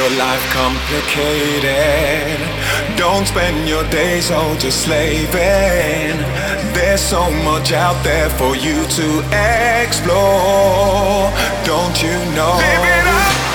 your life complicated. Don't spend your days all just slaving. There's so much out there for you to explore. Don't you know?